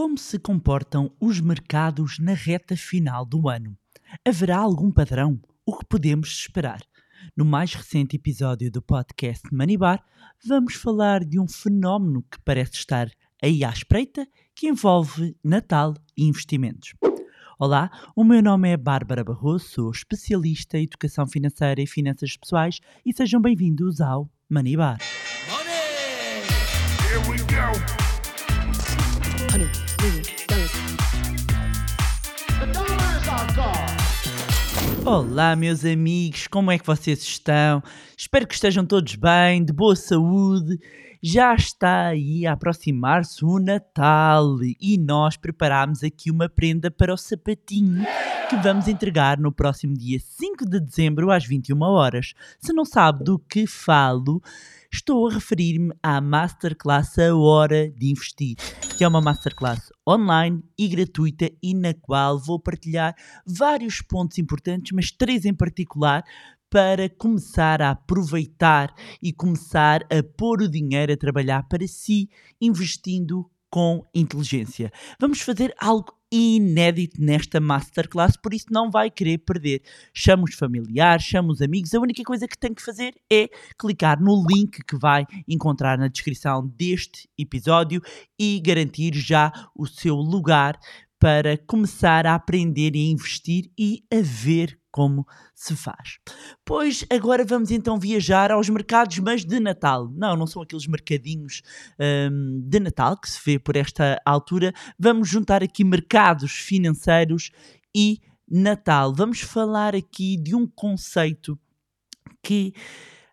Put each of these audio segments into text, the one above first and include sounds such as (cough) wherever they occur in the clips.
Como se comportam os mercados na reta final do ano? Haverá algum padrão? O que podemos esperar? No mais recente episódio do podcast Manibar, vamos falar de um fenómeno que parece estar aí à espreita, que envolve Natal e investimentos. Olá, o meu nome é Bárbara Barroso, sou especialista em educação financeira e finanças pessoais e sejam bem-vindos ao Manibar. Here Olá, meus amigos, como é que vocês estão? Espero que estejam todos bem, de boa saúde. Já está aí a aproximar-se o Natal e nós preparámos aqui uma prenda para o sapatinho que vamos entregar no próximo dia 5 de dezembro às 21 horas. Se não sabe do que falo, estou a referir-me à Masterclass A Hora de Investir, que é uma Masterclass online e gratuita e na qual vou partilhar vários pontos importantes, mas três em particular, para começar a aproveitar e começar a pôr o dinheiro a trabalhar para si, investindo com inteligência. Vamos fazer algo inédito nesta masterclass, por isso não vai querer perder. Chama os familiares, chama os amigos, a única coisa que tem que fazer é clicar no link que vai encontrar na descrição deste episódio e garantir já o seu lugar para começar a aprender e investir e a ver como se faz. Pois agora vamos então viajar aos mercados, mas de Natal. Não, não são aqueles mercadinhos hum, de Natal que se vê por esta altura. Vamos juntar aqui mercados financeiros e Natal. Vamos falar aqui de um conceito que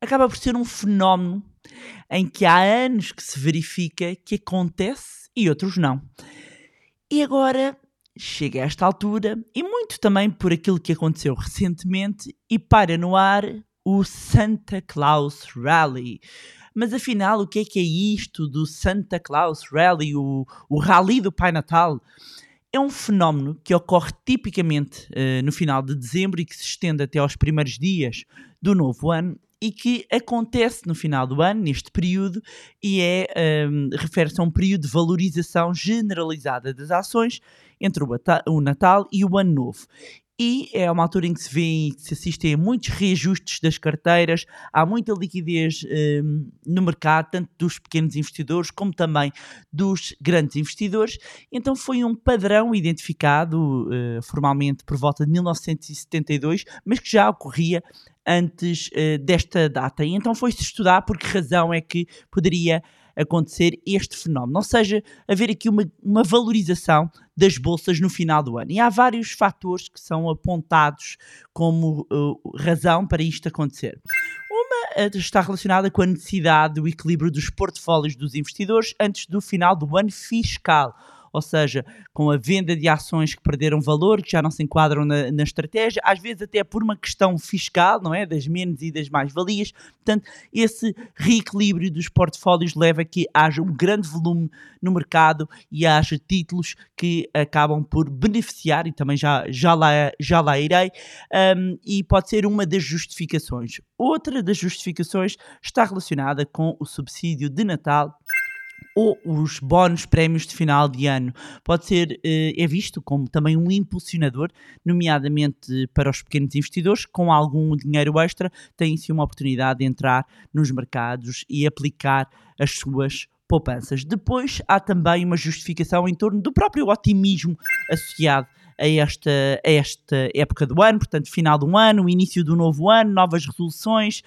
acaba por ser um fenómeno em que há anos que se verifica que acontece e outros não. E agora chega a esta altura, e muito também por aquilo que aconteceu recentemente, e para no ar o Santa Claus Rally. Mas afinal, o que é que é isto do Santa Claus Rally, o, o Rally do Pai Natal? É um fenómeno que ocorre tipicamente uh, no final de dezembro e que se estende até aos primeiros dias do novo ano e que acontece no final do ano, neste período, e é, um, refere-se a um período de valorização generalizada das ações entre o Natal e o Ano Novo. E é uma altura em que se vê que se assistem a muitos reajustes das carteiras, há muita liquidez um, no mercado, tanto dos pequenos investidores como também dos grandes investidores. Então foi um padrão identificado uh, formalmente por volta de 1972, mas que já ocorria antes uh, desta data. E então foi-se estudar por que razão é que poderia acontecer este fenómeno, ou seja, haver aqui uma, uma valorização das bolsas no final do ano. E há vários fatores que são apontados como uh, razão para isto acontecer. Uma uh, está relacionada com a necessidade do equilíbrio dos portfólios dos investidores antes do final do ano fiscal ou seja, com a venda de ações que perderam valor, que já não se enquadram na, na estratégia, às vezes até por uma questão fiscal, não é? Das menos e das mais-valias. Portanto, esse reequilíbrio dos portfólios leva a que haja um grande volume no mercado e haja títulos que acabam por beneficiar, e também já, já, lá, já lá irei, um, e pode ser uma das justificações. Outra das justificações está relacionada com o subsídio de Natal ou os bónus prémios de final de ano. Pode ser, eh, é visto como também um impulsionador, nomeadamente para os pequenos investidores, com algum dinheiro extra, têm-se uma oportunidade de entrar nos mercados e aplicar as suas poupanças. Depois há também uma justificação em torno do próprio otimismo associado a esta, a esta época do ano, portanto, final do ano, início do novo ano, novas resoluções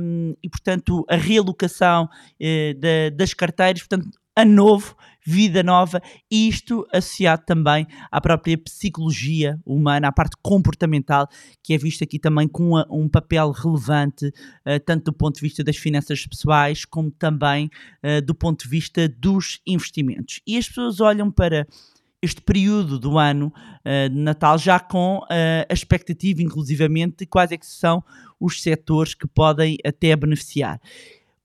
um, e, portanto, a realocação eh, da, das carteiras, portanto, a novo, vida nova, e isto associado também à própria psicologia humana, à parte comportamental, que é vista aqui também com um papel relevante, uh, tanto do ponto de vista das finanças pessoais, como também uh, do ponto de vista dos investimentos. E as pessoas olham para este período do ano uh, de Natal já com uh, a expectativa, inclusivamente, de quais é que são os setores que podem até beneficiar.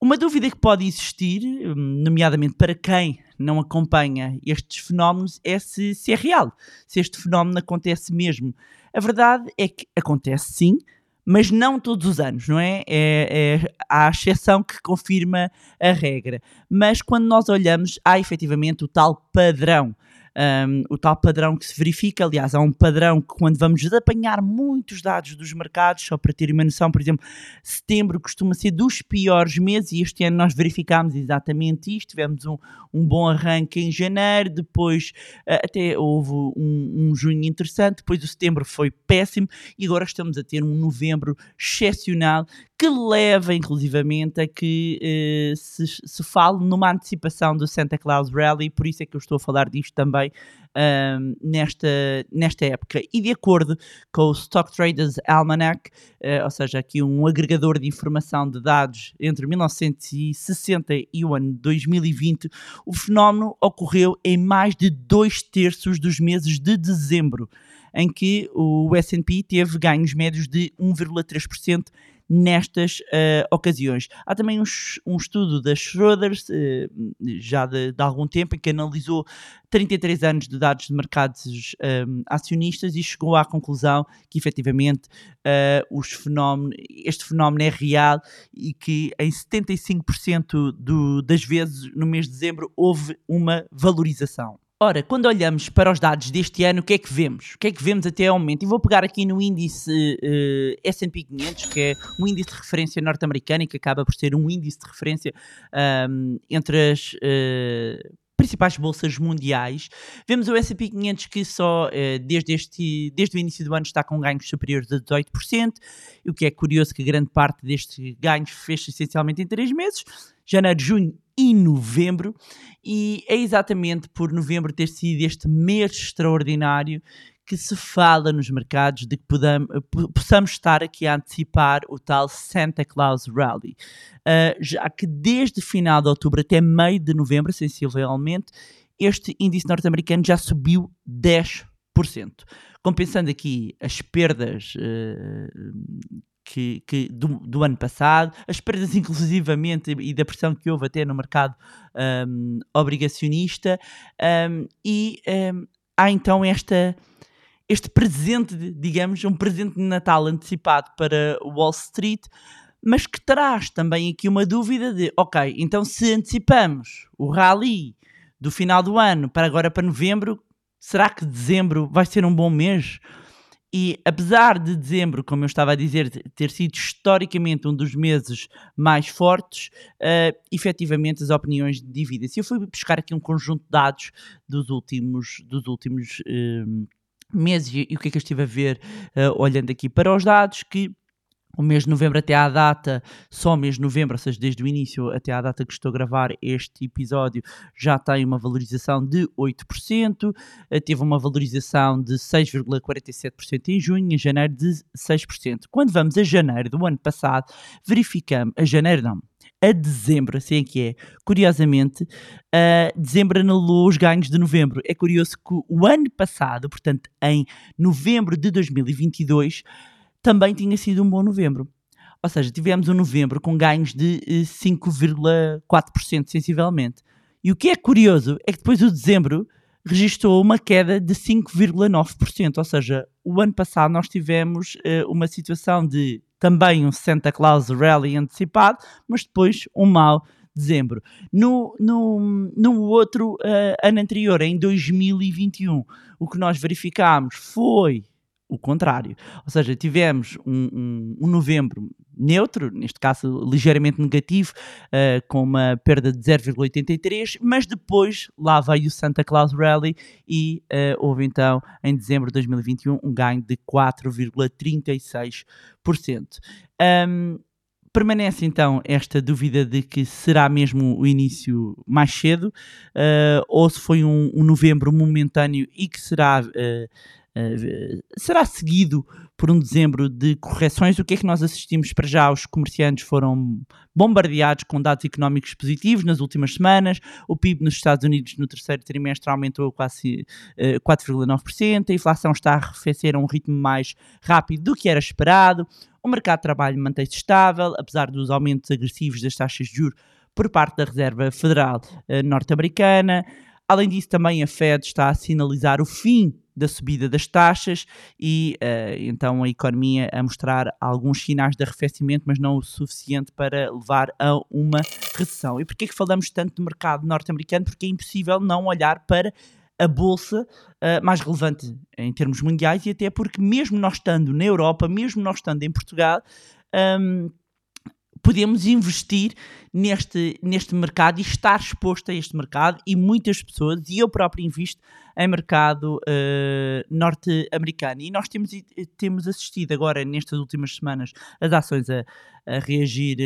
Uma dúvida que pode existir, nomeadamente para quem não acompanha estes fenómenos, é se, se é real, se este fenómeno acontece mesmo. A verdade é que acontece sim, mas não todos os anos, não é? é, é há a exceção que confirma a regra. Mas quando nós olhamos, há efetivamente o tal padrão um, o tal padrão que se verifica. Aliás, há um padrão que quando vamos apanhar muitos dados dos mercados, só para ter uma noção, por exemplo, setembro costuma ser dos piores meses e este ano nós verificámos exatamente isto. Tivemos um, um bom arranque em janeiro, depois uh, até houve um, um junho interessante, depois o setembro foi péssimo e agora estamos a ter um novembro excepcional que leva inclusivamente a que uh, se, se fale numa antecipação do Santa Claus Rally, por isso é que eu estou a falar disto também nesta, nesta época. E de acordo com o Stock Traders Almanac, uh, ou seja, aqui um agregador de informação de dados entre 1960 e o ano 2020, o fenómeno ocorreu em mais de dois terços dos meses de dezembro, em que o S&P teve ganhos médios de 1,3% nestas uh, ocasiões. Há também um, um estudo da Schroders, uh, já de, de, algum tempo, em que analisou 33 anos de dados de mercados eh, acionistas e chegou à conclusão que efetivamente uh, os fenómenos, este fenómeno é real e que em 75% do, das vezes no mês de dezembro houve uma valorização. Ora, quando olhamos para os dados deste ano, o que é que vemos? O que é que vemos até ao momento? E vou pegar aqui no índice uh, S&P 500, que é um índice de referência norte-americano e que acaba por ser um índice de referência um, entre as uh, principais bolsas mundiais. Vemos o S&P 500 que só uh, desde, este, desde o início do ano está com ganhos superiores a 18%, o que é curioso que grande parte destes ganhos fez essencialmente em 3 meses, janeiro, junho e novembro, e é exatamente por novembro ter sido este mês extraordinário que se fala nos mercados de que possamos estar aqui a antecipar o tal Santa Claus Rally. Uh, já que desde final de outubro até meio de novembro, sensivelmente, este índice norte-americano já subiu 10%. Compensando aqui as perdas uh, que, que do, do, ano passado, as perdas (laughs) inclusivamente e da pressão que houve até no mercado um, obrigacionista, um, e um, há então esta, este presente, digamos, um presente de Natal antecipado para Wall Street, mas que traz também aqui uma dúvida de, ok, então se antecipamos o rally do final do ano para agora para novembro, será que dezembro vai ser um bom mês? E apesar de dezembro, como eu estava a dizer, ter sido historicamente um dos meses mais fortes, uh, efetivamente as opiniões dividem-se. Eu fui buscar aqui um conjunto de dados dos últimos, dos últimos uh, meses e, o que é que eu estive a ver uh, olhando aqui para os dados, que o mês de novembro até à data, só mês de novembro, ou seja, desde o início até à data que estou a gravar este episódio, já tem uma valorização de 8%, eh, teve uma valorização de 6,47% em junho, em janeiro de 6%. Quando vamos a janeiro do ano passado, verificamos, a janeiro não, a dezembro, assim é que é. Curiosamente, uh, dezembro anulou os ganhos de novembro. É curioso que o ano passado, portanto, em novembro de 2022, também tinha sido um bom novembro. Ou seja, tivemos um novembro com ganhos de 5,4% eh, sensivelmente. E o que é curioso é que depois o dezembro registrou uma queda de 5,9%. Ou seja, o ano passado nós tivemos uh, uma situação de também um Santa Claus Rally antecipado, mas depois um mau dezembro. No, no, no outro uh, ano anterior, em 2021, o que nós verificámos foi o contrário. Ou seja, tivemos um, um, um novembro neutro, neste caso ligeiramente negativo, uh, com uma perda de 0,83, mas depois lá veio o Santa Claus Rally e uh, houve então em dezembro de 2021 um ganho de 4,36%. Um, permanece então esta dúvida de que será mesmo o início mais cedo uh, ou se foi um, um, novembro momentâneo e que será uh, será seguido por um dezembro de correções. O que é que nós assistimos para já? Os comerciantes foram bombardeados com dados económicos positivos nas últimas semanas. O PIB nos Estados Unidos no terceiro trimestre aumentou quase uh, 4,9%. A inflação está a arrefecer a um ritmo mais rápido do que era esperado. O mercado de trabalho mantém-se estável, apesar dos aumentos agressivos das taxas de juros por parte da Reserva Federal uh, norte-americana. Além disso, também a Fed está a sinalizar o fim da subida das taxas e uh, então a economia a mostrar alguns sinais de arrefecimento, mas não o suficiente para levar a uma recessão. E porquê que falamos tanto do mercado norte-americano? Porque é impossível não olhar para a bolsa uh, mais relevante em termos mundiais e até porque mesmo nós estando na Europa, mesmo nós estando em Portugal, um, podemos investir neste, neste mercado e estar exposto a este mercado e muitas pessoas, e eu próprio invisto em mercado uh, norte-americano. E nós temos, temos assistido agora, nestas últimas semanas, as ações a, a reagir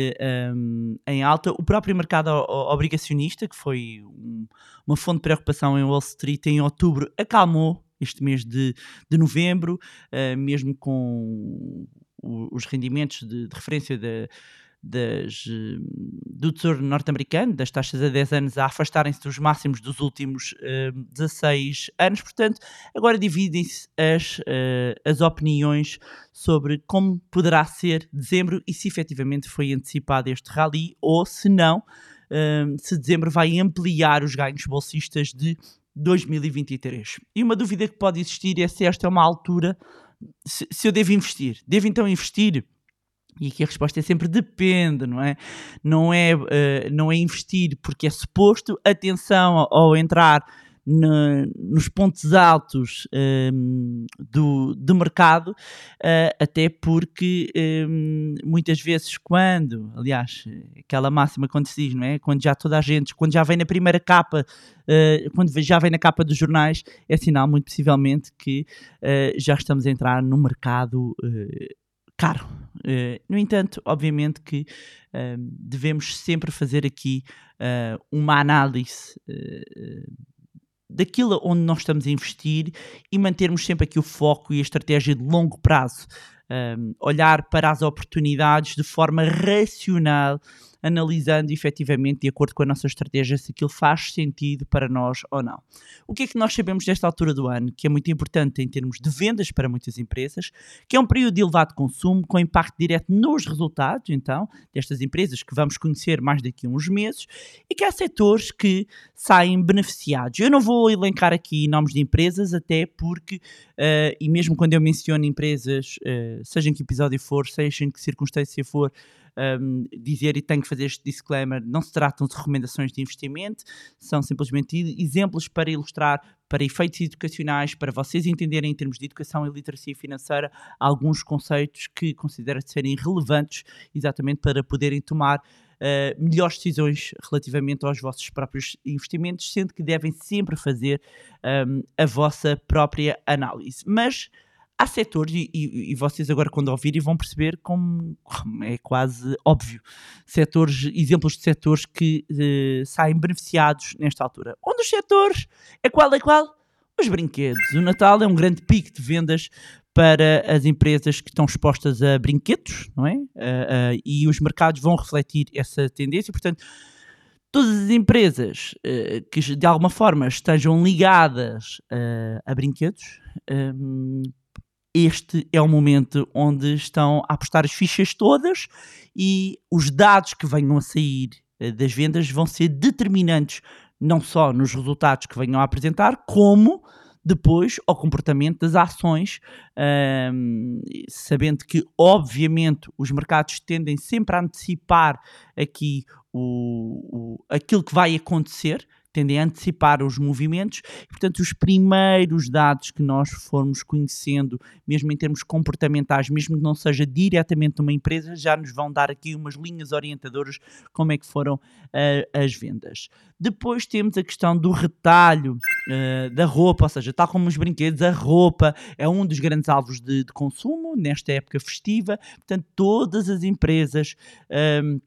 um, em alta. O próprio mercado obrigacionista, que foi um, uma fonte de preocupação em Wall Street em outubro, acalmou este mês de, de novembro, uh, mesmo com os rendimentos de, de referência da das, eh, do Tesouro norte-americano, das taxas a 10 anos a afastarem-se dos máximos dos últimos uh, 16 anos. Portanto, agora dividem-se as, uh, as opiniões sobre como poderá ser dezembro e se efetivamente foi antecipado este rally ou se não, uh, se dezembro vai ampliar os ganhos bolsistas de 2023. E uma dúvida que pode existir é se esta é uma altura, se, se eu devo investir. Devo então investir? E aqui a resposta é sempre depende, não é? Não é, uh, não é investir porque é suposto. Atenção ao entrar no, nos pontos altos um, ehm, do, do mercado, uh, até porque um, ehm, muitas vezes quando, aliás, aquela máxima quando se diz, não é? Quando já toda a gente, quando já vem na primeira capa, uh, quando já vem na capa dos jornais, é sinal muito possivelmente que uh, já estamos a entrar no mercado caro. Uh, no entanto, obviamente que uh, devemos sempre fazer aqui uh, uma análise daquilo onde nós estamos a investir e mantermos sempre aqui o foco e a estratégia de longo prazo. olhar para as oportunidades de forma racional analisando efetivamente, de acordo com a nossa estratégia, se aquilo faz sentido para nós ou não. O que é que nós sabemos desta altura do ano? Que é muito importante em termos de vendas para muitas empresas, que é um período de elevado consumo, com impacto direto nos resultados, então, destas empresas que vamos conhecer mais daqui a uns meses, e que há setores que saem beneficiados. Eu não vou elencar aqui nomes de empresas, até porque, uh, e mesmo quando eu menciono empresas, uh, seja em que episódio for, seja em que circunstância for, um, dizer e tenho que fazer este disclaimer: não se tratam de recomendações de investimento, são simplesmente exemplos para ilustrar, para efeitos educacionais, para vocês entenderem em termos de educação e literacia financeira alguns conceitos que considero serem relevantes exatamente para poderem tomar. Uh, melhores decisões relativamente aos vossos próprios investimentos, sendo que devem sempre fazer um, a vossa própria análise. Mas há setores, e, e, e, vocês agora quando ouvirem vão perceber como, como, é quase óbvio, setores, exemplos de setores que uh, saem beneficiados nesta altura. Um dos setores é qual é qual? Os brinquedos. O Natal é um grande pico de vendas para as empresas que estão expostas a brinquedos, não é? Uh, uh, e os mercados vão refletir essa tendência, portanto, todas as empresas que de alguma forma estejam ligadas a brinquedos um, este é o momento onde estão a apostar as fichas todas e os dados que venham a sair uh, das vendas vão ser determinantes não só nos resultados que venham a apresentar, como depois ao comportamento das ações, um, sabendo que, obviamente, os mercados tendem sempre a antecipar aqui o, o, aquilo que vai acontecer tendem a antecipar os movimentos e, portanto, os primeiros dados que nós formos conhecendo, mesmo em termos comportamentais, mesmo que não seja diretamente numa empresa, já nos vão dar aqui umas linhas orientadoras como é que foram uh, as vendas. Depois temos a questão do retalho uh, da roupa, ou seja, tal como os brinquedos, a roupa é um dos grandes alvos de, de consumo nesta época festiva, portanto, todas as empresas. Um,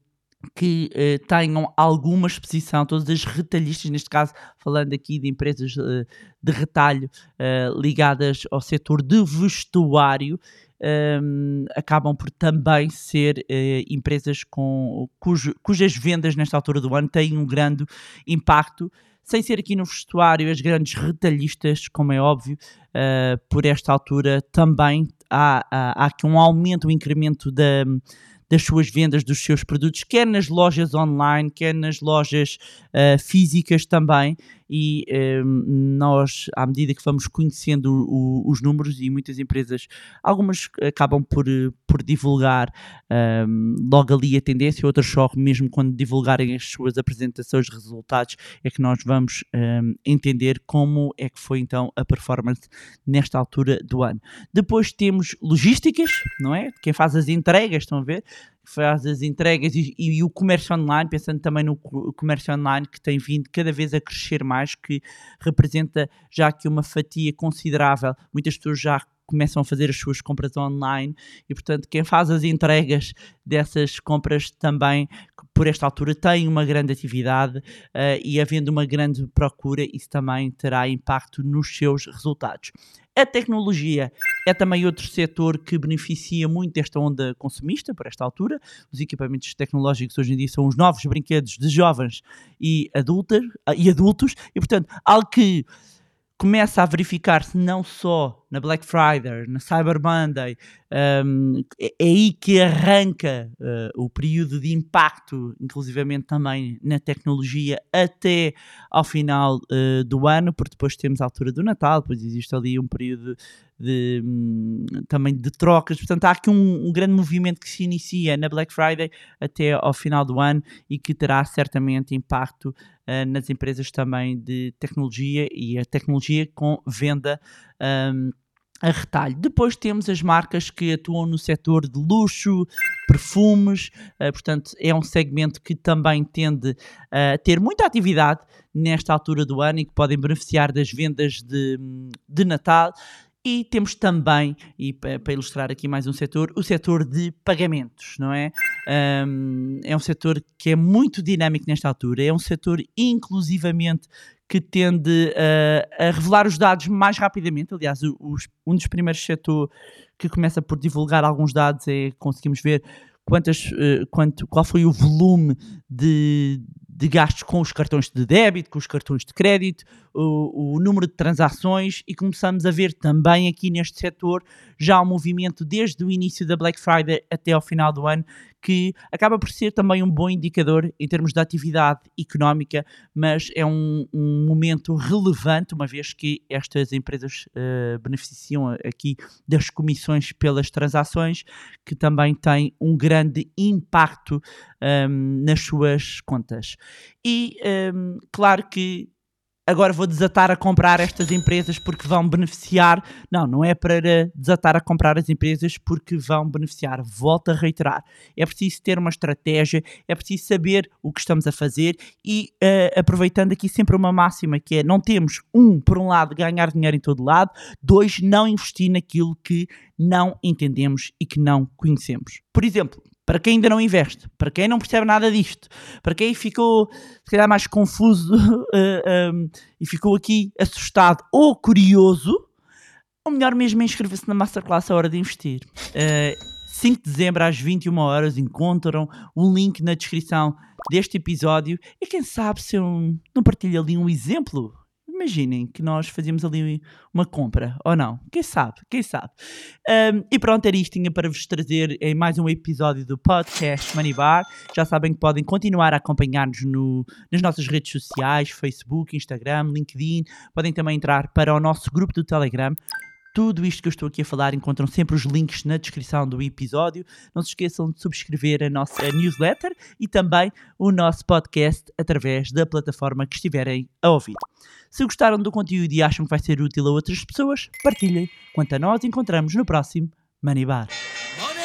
que eh, tenham alguma exposição, todas as retalhistas, neste caso falando aqui de empresas eh, de retalho eh, ligadas ao setor de vestuário, ehm, acabam por também ser empresas com, cujo, cujas vendas nesta altura do ano têm um grande impacto. Sem ser aqui no vestuário, as grandes retalhistas, como é óbvio, uh, por esta altura também há, há, há aqui um aumento, um incremento da, das suas vendas dos seus produtos, quer nas lojas online, quer nas lojas uh, físicas também. E um, nós, à medida que vamos conhecendo o, os números, e muitas empresas, algumas acabam por, por divulgar um, logo ali a tendência, outras só mesmo quando divulgarem as suas apresentações de resultados, é que nós vamos um, entender como é que foi então a performance nesta altura do ano. Depois temos logísticas, não é? Quem faz as entregas, estão a ver? Faz as entregas e, e, o comércio online, pensando também no comércio online que tem vindo cada vez a crescer mais, que representa já aqui uma fatia considerável. Muitas pessoas já começam a fazer as suas compras online e, portanto, quem faz as entregas dessas compras também, por esta altura, tem uma grande atividade uh, e, havendo uma grande procura, isso também terá impacto nos seus resultados. A tecnologia é também outro setor que beneficia muito desta onda consumista, por esta altura. Os equipamentos tecnológicos hoje em dia são os novos brinquedos de jovens e, adultas, e adultos, e portanto, algo que começa a verificar-se não só na Black Friday, na Cyber Monday, um, é, é aí que arranca uh, o período de impacto, inclusivamente também na tecnologia, até ao final uh, do ano, porque depois temos a altura do Natal, depois existe ali um período de, um, também de trocas. Portanto, há aqui um, um, grande movimento que se inicia na Black Friday até ao final do ano e que terá certamente impacto uh, nas empresas também de tecnologia e a tecnologia com venda. Um, a retalho. Depois temos as marcas que atuam no setor de luxo, perfumes, uh, portanto, é um segmento que também tende a ter muita atividade nesta altura do ano e que podem beneficiar das vendas de, de Natal. E temos também, e para ilustrar aqui mais um setor, o setor de pagamentos, não é? Um, é um setor que é muito dinâmico nesta altura, é um setor inclusivamente que tende a, a revelar os dados mais rapidamente. Aliás, os, um dos primeiros setores que começa por divulgar alguns dados é conseguimos ver quantas, uh, quanto, qual foi o volume de, de gastos com os cartões de débito, com os cartões de crédito, o, o, número de transações e começamos a ver também aqui neste setor já um movimento desde o início da Black Friday até ao final do ano que acaba por ser também um bom indicador em termos de atividade económica, mas é um, um momento relevante, uma vez que estas empresas uh, beneficiam aqui das comissões pelas transações, que também têm um grande impacto um, ehm, nas suas contas. E um, ehm, claro que agora vou desatar a comprar estas empresas porque vão beneficiar. Não, não é para desatar a comprar as empresas porque vão beneficiar. Volto a reiterar. É preciso ter uma estratégia, é preciso saber o que estamos a fazer e uh, aproveitando aqui sempre uma máxima que é não temos, um, por um lado, ganhar dinheiro em todo lado, dois, não investir naquilo que não entendemos e que não conhecemos. Por exemplo, para quem ainda não investe, para quem não percebe nada disto, para quem ficou, se calhar, mais confuso uh, (laughs) um, ehm, e ficou aqui assustado ou curioso, o melhor mesmo é inscrever-se na Masterclass A Hora de Investir. Uh, eh, 5 de dezembro às 21 horas encontram um link na descrição deste episódio e quem sabe se eu não partilho ali um exemplo imaginem que nós fazíamos ali uma compra, ou não? Quem sabe? Quem sabe? Um, e pronto, era isto tinha para vos trazer em mais um episódio do podcast Money Bar. Já sabem que podem continuar a acompanhar-nos no, nas nossas redes sociais, Facebook, Instagram, LinkedIn. Podem também entrar para o nosso grupo do Telegram. Tudo isto que eu estou aqui a falar encontram sempre os links na descrição do episódio. Não se esqueçam de subscrever a nossa newsletter e também o nosso podcast através da plataforma que estiverem a ouvir. Se gostaram do conteúdo e acham que vai ser útil a outras pessoas, partilhem. Quanto a nós, encontramos no próximo Money Bar. Money!